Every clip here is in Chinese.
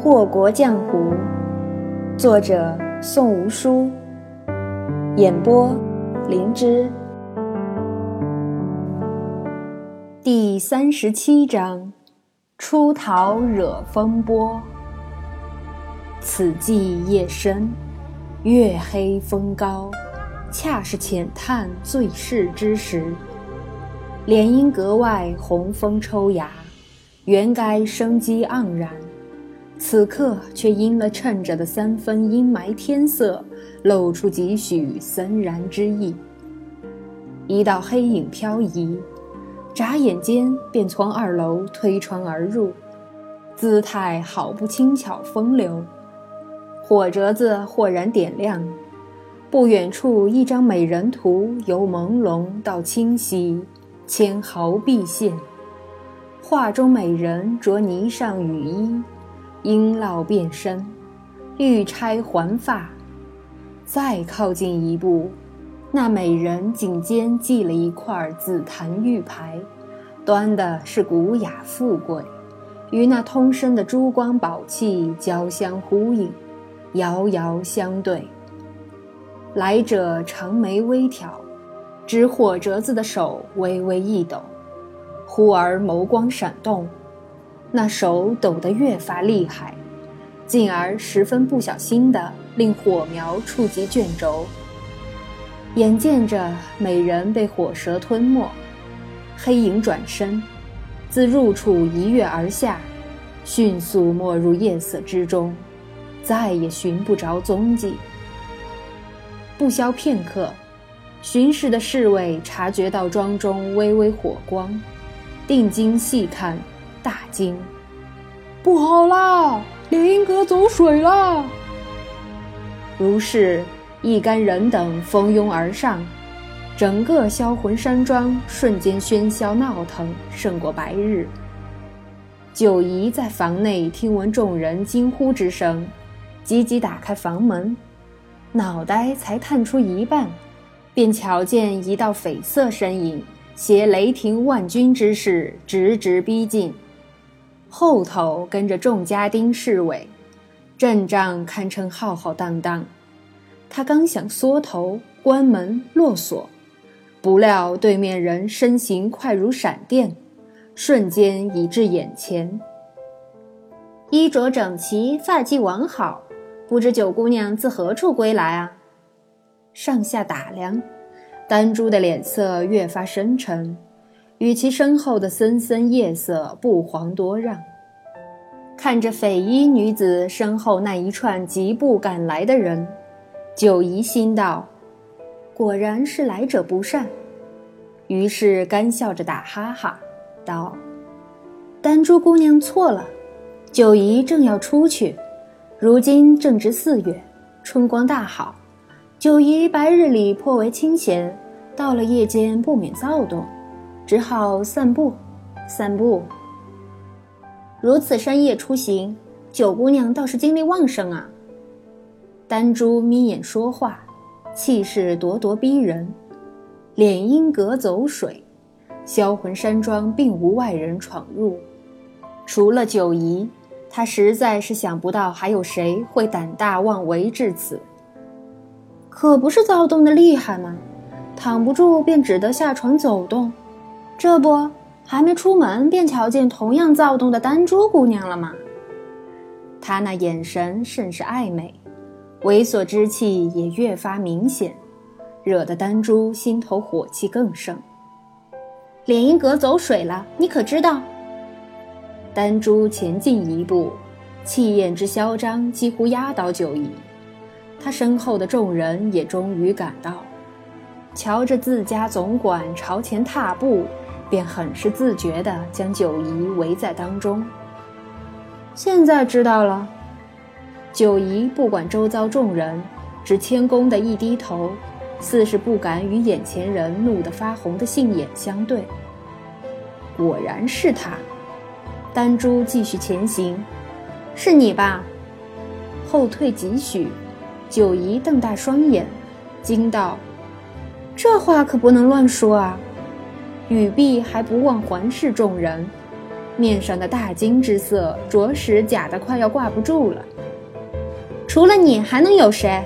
祸国江湖，作者宋无书，演播灵芝。第三十七章：出逃惹风波。此际夜深，月黑风高，恰是浅探最是之时。莲阴阁外红枫抽芽，原该生机盎然。此刻却因了衬着的三分阴霾天色，露出几许森然之意。一道黑影飘移，眨眼间便从二楼推窗而入，姿态好不轻巧风流。火折子豁然点亮，不远处一张美人图由朦胧到清晰，纤毫毕现。画中美人着霓裳羽衣。璎珞变身，玉钗环发。再靠近一步，那美人颈间系了一块紫檀玉牌，端的是古雅富贵，与那通身的珠光宝气交相呼应，遥遥相对。来者长眉微挑，只火折子的手微微一抖，忽而眸光闪动。那手抖得越发厉害，进而十分不小心地令火苗触及卷轴。眼见着美人被火舌吞没，黑影转身，自入处一跃而下，迅速没入夜色之中，再也寻不着踪迹。不消片刻，巡视的侍卫察觉到庄中微微火光，定睛细看。大惊！不好啦，莲英阁走水了！如是，一干人等蜂拥而上，整个销魂山庄瞬间喧嚣闹腾，胜过白日。九姨在房内听闻众人惊呼之声，急急打开房门，脑袋才探出一半，便瞧见一道绯色身影，携雷霆万钧之势，直直逼近。后头跟着众家丁侍卫，阵仗堪称浩浩荡荡。他刚想缩头关门落锁，不料对面人身形快如闪电，瞬间已至眼前。衣着整齐，发髻完好，不知九姑娘自何处归来啊？上下打量，丹珠的脸色越发深沉。与其身后的森森夜色不遑多让。看着匪衣女子身后那一串疾步赶来的人，九姨心道：“果然是来者不善。”于是干笑着打哈哈，道：“丹珠姑娘错了，九姨正要出去。如今正值四月，春光大好，九姨白日里颇为清闲，到了夜间不免躁动。”只好散步，散步。如此深夜出行，九姑娘倒是精力旺盛啊。丹珠眯眼说话，气势咄咄逼人。敛阴阁走水，销魂山庄并无外人闯入，除了九姨，她实在是想不到还有谁会胆大妄为至此。可不是躁动的厉害吗？躺不住便只得下床走动。这不，还没出门便瞧见同样躁动的丹珠姑娘了吗？她那眼神甚是暧昧，猥琐之气也越发明显，惹得丹珠心头火气更盛。敛音阁走水了，你可知道？丹珠前进一步，气焰之嚣张几乎压倒九姨。他身后的众人也终于赶到，瞧着自家总管朝前踏步。便很是自觉地将九姨围在当中。现在知道了，九姨不管周遭众人，只谦恭地一低头，似是不敢与眼前人怒得发红的杏眼相对。果然是他。丹珠继续前行，是你吧？后退几许，九姨瞪大双眼，惊道：“这话可不能乱说啊！”语毕，还不忘环视众人，面上的大惊之色着实假的快要挂不住了。除了你还能有谁？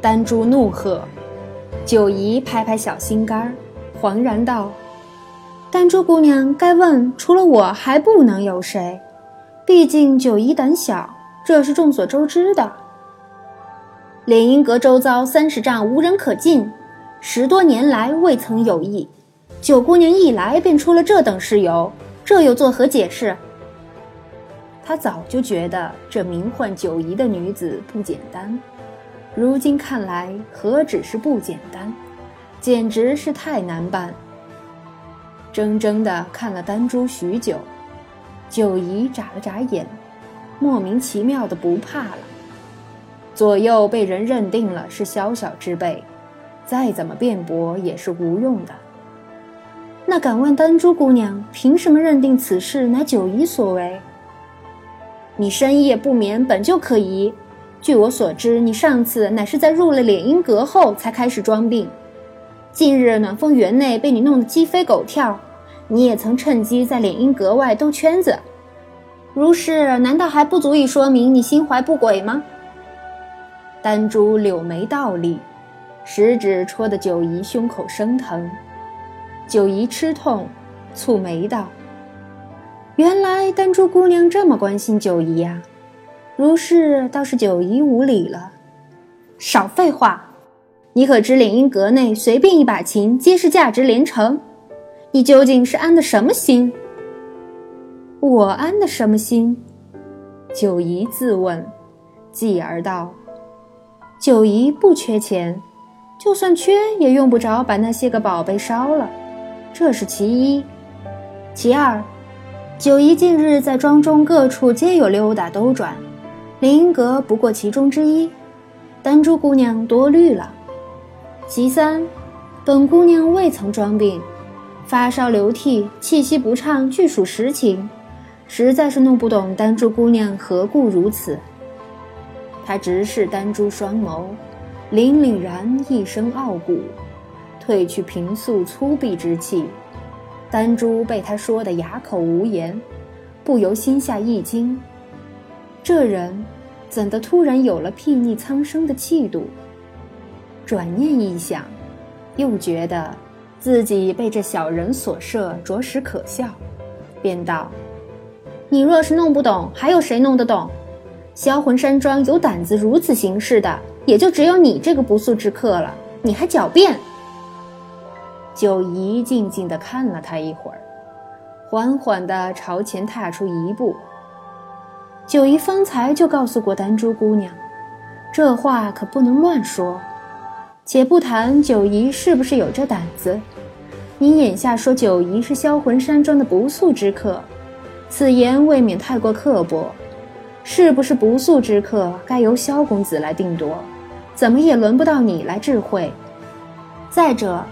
丹珠怒喝。九姨拍拍小心肝儿，惶然道：“丹珠姑娘，该问除了我还不能有谁？毕竟九姨胆小，这是众所周知的。炼阴阁周遭三十丈无人可进，十多年来未曾有异。九姑娘一来便出了这等事由，这又作何解释？”他早就觉得这名唤九姨的女子不简单。如今看来，何止是不简单，简直是太难办。怔怔的看了丹珠许久，九姨眨了眨眼，莫名其妙的不怕了。左右被人认定了是小小之辈，再怎么辩驳也是无用的。那敢问丹珠姑娘，凭什么认定此事乃九姨所为？你深夜不眠，本就可疑。据我所知，你上次乃是在入了敛阴阁后才开始装病。近日暖风园内被你弄得鸡飞狗跳，你也曾趁机在敛阴阁外兜圈子。如是，难道还不足以说明你心怀不轨吗？丹珠柳眉倒立，食指戳得九姨胸口生疼。九姨吃痛，蹙眉道：“原来丹珠姑娘这么关心九姨呀。”如是，倒是九姨无礼了。少废话！你可知炼阴阁内随便一把琴，皆是价值连城。你究竟是安的什么心？我安的什么心？九姨自问，继而道：“九姨不缺钱，就算缺，也用不着把那些个宝贝烧了。这是其一。其二，九姨近日在庄中各处皆有溜达兜转。”凌云阁不过其中之一，丹珠姑娘多虑了。其三，本姑娘未曾装病，发烧流涕、气息不畅，俱属实情，实在是弄不懂丹珠姑娘何故如此。他直视丹珠双眸，凛凛然一声傲骨，褪去平素粗鄙之气。丹珠被他说得哑口无言，不由心下一惊。这人怎的突然有了睥睨苍生的气度？转念一想，又觉得自己被这小人所设，着实可笑，便道：“你若是弄不懂，还有谁弄得懂？销魂山庄有胆子如此行事的，也就只有你这个不速之客了。你还狡辩？”九姨静静地看了他一会儿，缓缓地朝前踏出一步。九姨方才就告诉过丹珠姑娘，这话可不能乱说。且不谈九姨是不是有这胆子，你眼下说九姨是销魂山庄的不速之客，此言未免太过刻薄。是不是不速之客，该由萧公子来定夺，怎么也轮不到你来智慧。再者，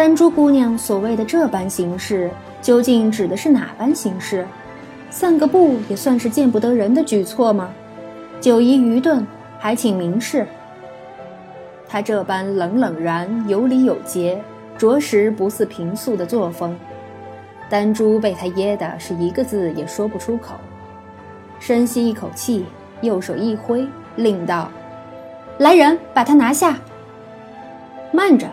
丹珠姑娘所谓的这般行事，究竟指的是哪般行事？散个步也算是见不得人的举措吗？九姨愚钝，还请明示。他这般冷冷然、有礼有节，着实不似平素的作风。丹珠被他噎的是一个字也说不出口，深吸一口气，右手一挥，令道：“来人，把他拿下。”慢着！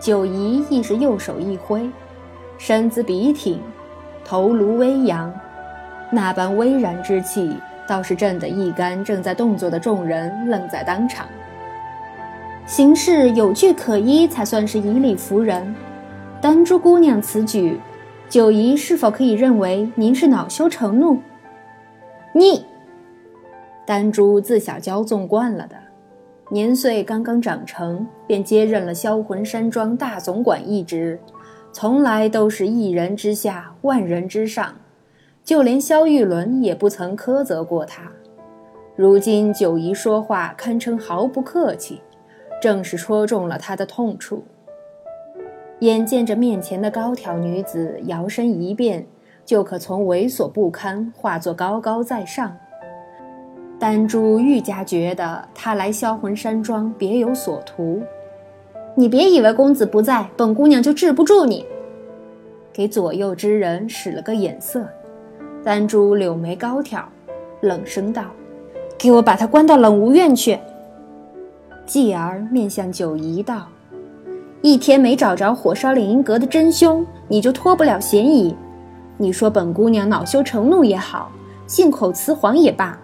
九姨亦是右手一挥，身姿笔挺。头颅微扬，那般巍然之气，倒是震得一干正在动作的众人愣在当场。行事有据可依，才算是以理服人。丹珠姑娘此举，九姨是否可以认为您是恼羞成怒？你，丹珠自小骄纵惯了的，年岁刚刚长成，便接任了销魂山庄大总管一职。从来都是一人之下，万人之上，就连萧玉伦也不曾苛责过他。如今九姨说话堪称毫不客气，正是戳中了他的痛处。眼见着面前的高挑女子，摇身一变，就可从猥琐不堪化作高高在上。丹珠愈加觉得他来销魂山庄别有所图。你别以为公子不在，本姑娘就治不住你。给左右之人使了个眼色。丹珠柳眉高挑，冷声道：“给我把他关到冷无院去。”继而面向九姨道：“一天没找着火烧凌云阁的真凶，你就脱不了嫌疑。你说本姑娘恼羞成怒也好，信口雌黄也罢，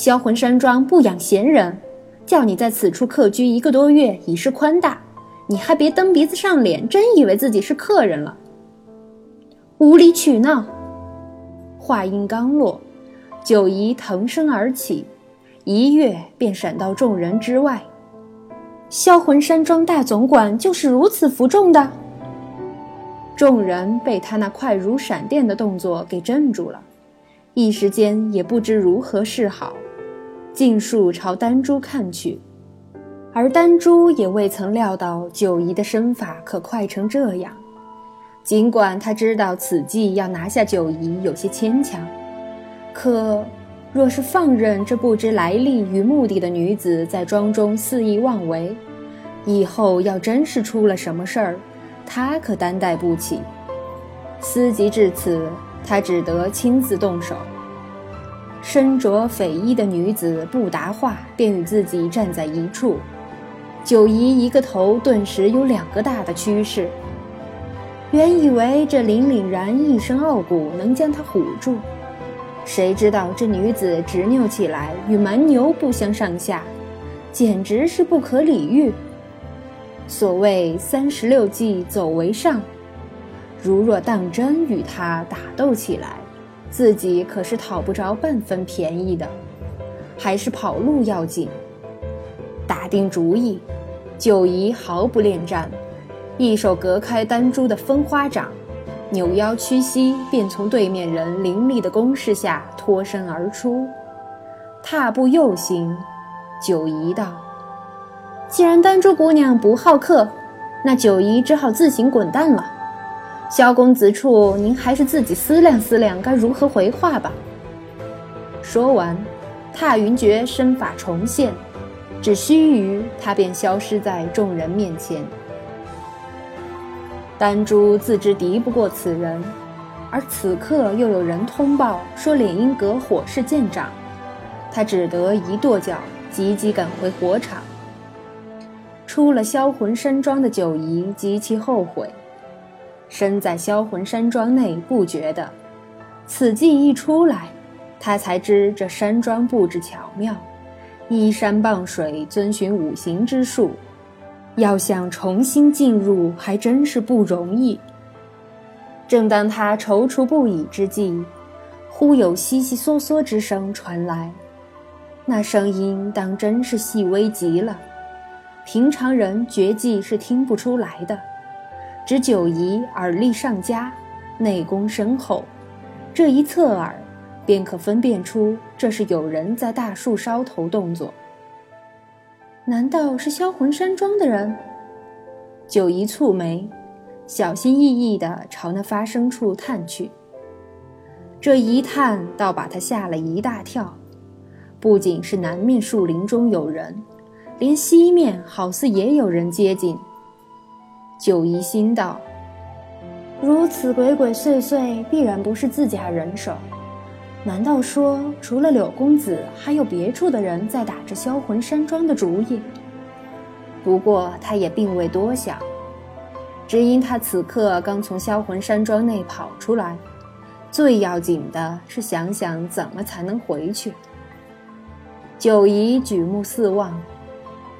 销魂山庄不养闲人，叫你在此处客居一个多月，已是宽大。你还别蹬鼻子上脸，真以为自己是客人了。无理取闹。”话音刚落，九姨腾身而起，一跃便闪到众人之外。销魂山庄大总管就是如此服众的。众人被他那快如闪电的动作给镇住了，一时间也不知如何是好，尽数朝丹珠看去。而丹珠也未曾料到九姨的身法可快成这样。尽管他知道此计要拿下九姨有些牵强，可若是放任这不知来历与目的的女子在庄中肆意妄为，以后要真是出了什么事儿，他可担待不起。思及至此，他只得亲自动手。身着匪衣的女子不答话，便与自己站在一处。九姨一个头顿时有两个大的趋势。原以为这凛凛然一身傲骨能将他唬住，谁知道这女子执拗起来与蛮牛不相上下，简直是不可理喻。所谓三十六计，走为上。如若当真与他打斗起来，自己可是讨不着半分便宜的，还是跑路要紧。打定主意，九姨毫不恋战。一手隔开丹珠的风花掌，扭腰屈膝，便从对面人凌厉的攻势下脱身而出。踏步右行，九姨道：“既然丹珠姑娘不好客，那九姨只好自行滚蛋了。萧公子处，您还是自己思量思量，该如何回话吧。”说完，踏云诀身法重现，只须臾，他便消失在众人面前。丹珠自知敌不过此人，而此刻又有人通报说敛阴阁火势渐长，他只得一跺脚，急急赶回火场。出了销魂山庄的九姨极其后悔，身在销魂山庄内不觉得，此计一出来，他才知这山庄布置巧妙，依山傍水，遵循五行之术。要想重新进入，还真是不容易。正当他踌躇不已之际，忽有悉悉嗦嗦之声传来，那声音当真是细微极了，平常人绝技是听不出来的。只九姨耳力上佳，内功深厚，这一侧耳，便可分辨出这是有人在大树梢头动作。难道是销魂山庄的人？九姨蹙眉，小心翼翼地朝那发声处探去。这一探，倒把他吓了一大跳。不仅是南面树林中有人，连西面好似也有人接近。九姨心道：如此鬼鬼祟祟，必然不是自家人手。难道说，除了柳公子，还有别处的人在打着销魂山庄的主意？不过他也并未多想，只因他此刻刚从销魂山庄内跑出来，最要紧的是想想怎么才能回去。九姨举目四望，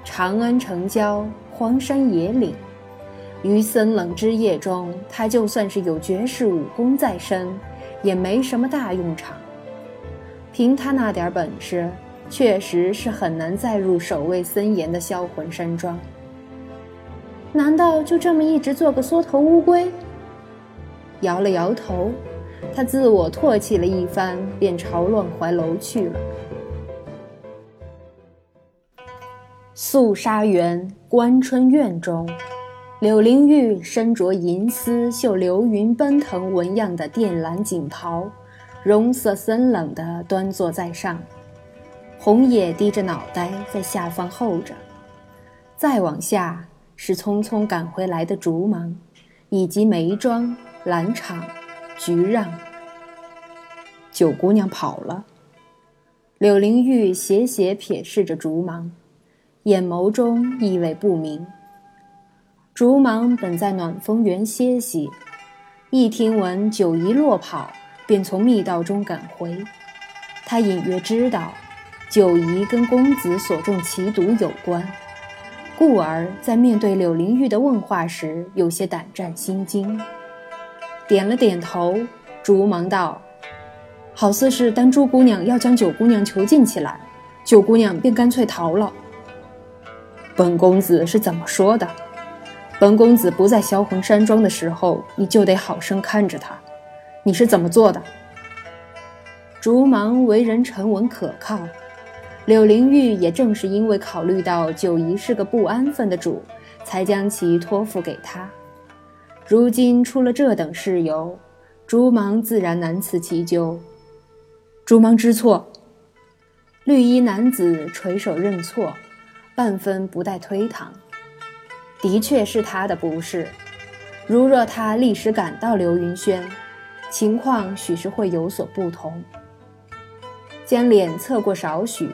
长安城郊，荒山野岭，于森冷之夜中，他就算是有绝世武功在身，也没什么大用场。凭他那点本事，确实是很难再入守卫森严的销魂山庄。难道就这么一直做个缩头乌龟？摇了摇头，他自我唾弃了一番，便朝乱怀楼去了。肃沙园关春院中，柳灵玉身着银丝绣流云奔腾纹样的靛蓝锦袍。容色森冷地端坐在上，红叶低着脑袋在下方候着。再往下是匆匆赶回来的竹芒，以及梅庄、兰场、菊让。九姑娘跑了。柳灵玉斜斜瞥视着竹芒，眼眸中意味不明。竹芒本在暖风园歇息，一听闻九姨落跑，便从密道中赶回。他隐约知道，九姨跟公子所中奇毒有关，故而在面对柳灵玉的问话时，有些胆战心惊。点了点头，竹芒道。好似是丹珠姑娘要将九姑娘囚禁起来，九姑娘便干脆逃了。本公子是怎么说的？本公子不在销魂山庄的时候，你就得好生看着他。你是怎么做的？竹芒为人沉稳可靠，柳灵玉也正是因为考虑到九姨是个不安分的主，才将其托付给他。如今出了这等事由，竹芒自然难辞其咎。竹芒知错，绿衣男子垂手认错，半分不带推搪。的确是他的不是。如若他立时赶到流云轩，情况许是会有所不同。将脸侧过少许，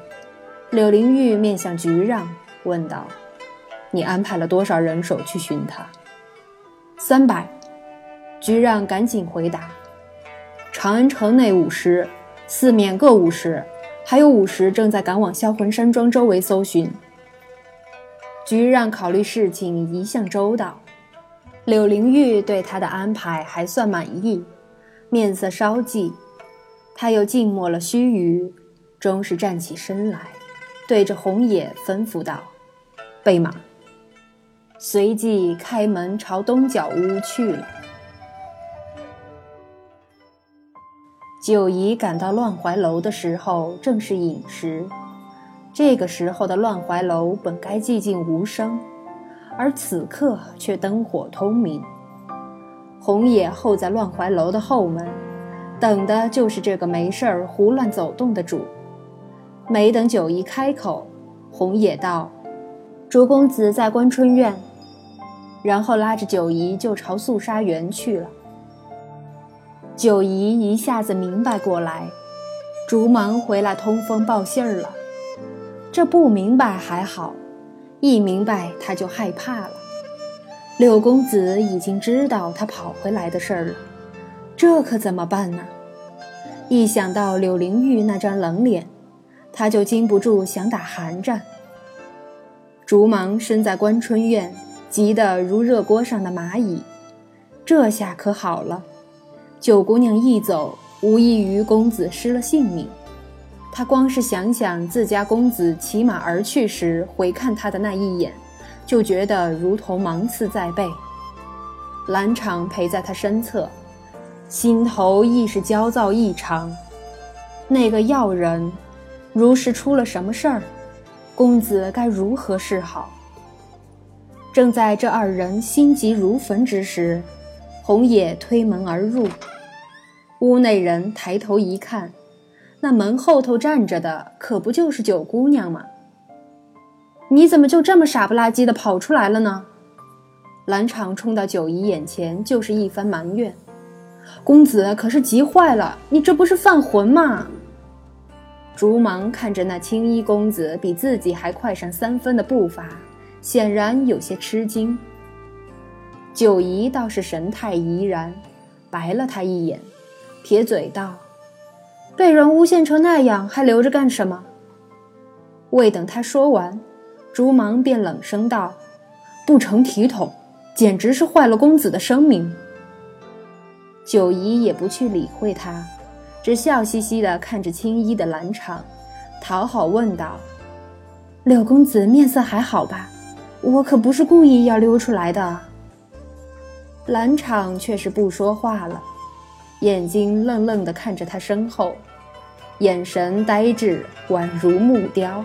柳灵玉面向菊让，问道：“你安排了多少人手去寻他？”三百。菊让赶紧回答：“长安城内五十。”四面各五十，还有五十正在赶往销魂山庄周围搜寻。菊让考虑事情一向周到，柳灵玉对他的安排还算满意，面色稍霁。他又静默了须臾，终是站起身来，对着红野吩咐道：“备马。”随即开门朝东角屋去了。九姨赶到乱怀楼的时候，正是饮食。这个时候的乱怀楼本该寂静无声，而此刻却灯火通明。红野候在乱怀楼的后门，等的就是这个没事儿胡乱走动的主。没等九姨开口，红野道：“卓公子在观春院。”然后拉着九姨就朝肃杀园去了。九姨一下子明白过来，竹忙回来通风报信儿了。这不明白还好，一明白他就害怕了。柳公子已经知道他跑回来的事儿了，这可怎么办呢？一想到柳灵玉那张冷脸，他就禁不住想打寒战。竹芒身在关春院，急得如热锅上的蚂蚁，这下可好了。九姑娘一走，无异于公子失了性命。他光是想想自家公子骑马而去时回看他的那一眼，就觉得如同芒刺在背。兰场陪在他身侧，心头亦是焦躁异常。那个要人，如是出了什么事儿，公子该如何是好？正在这二人心急如焚之时。红野推门而入，屋内人抬头一看，那门后头站着的可不就是九姑娘吗？你怎么就这么傻不拉几的跑出来了呢？兰场冲到九姨眼前就是一番埋怨：“公子可是急坏了，你这不是犯浑吗？”竹芒看着那青衣公子比自己还快上三分的步伐，显然有些吃惊。九姨倒是神态怡然，白了他一眼，撇嘴道：“被人诬陷成那样，还留着干什么？”未等他说完，朱芒便冷声道：“不成体统，简直是坏了公子的声名。”九姨也不去理会他，只笑嘻嘻地看着青衣的兰场，讨好问道：“柳公子面色还好吧？我可不是故意要溜出来的。”兰场却是不说话了，眼睛愣愣地看着他身后，眼神呆滞，宛如木雕。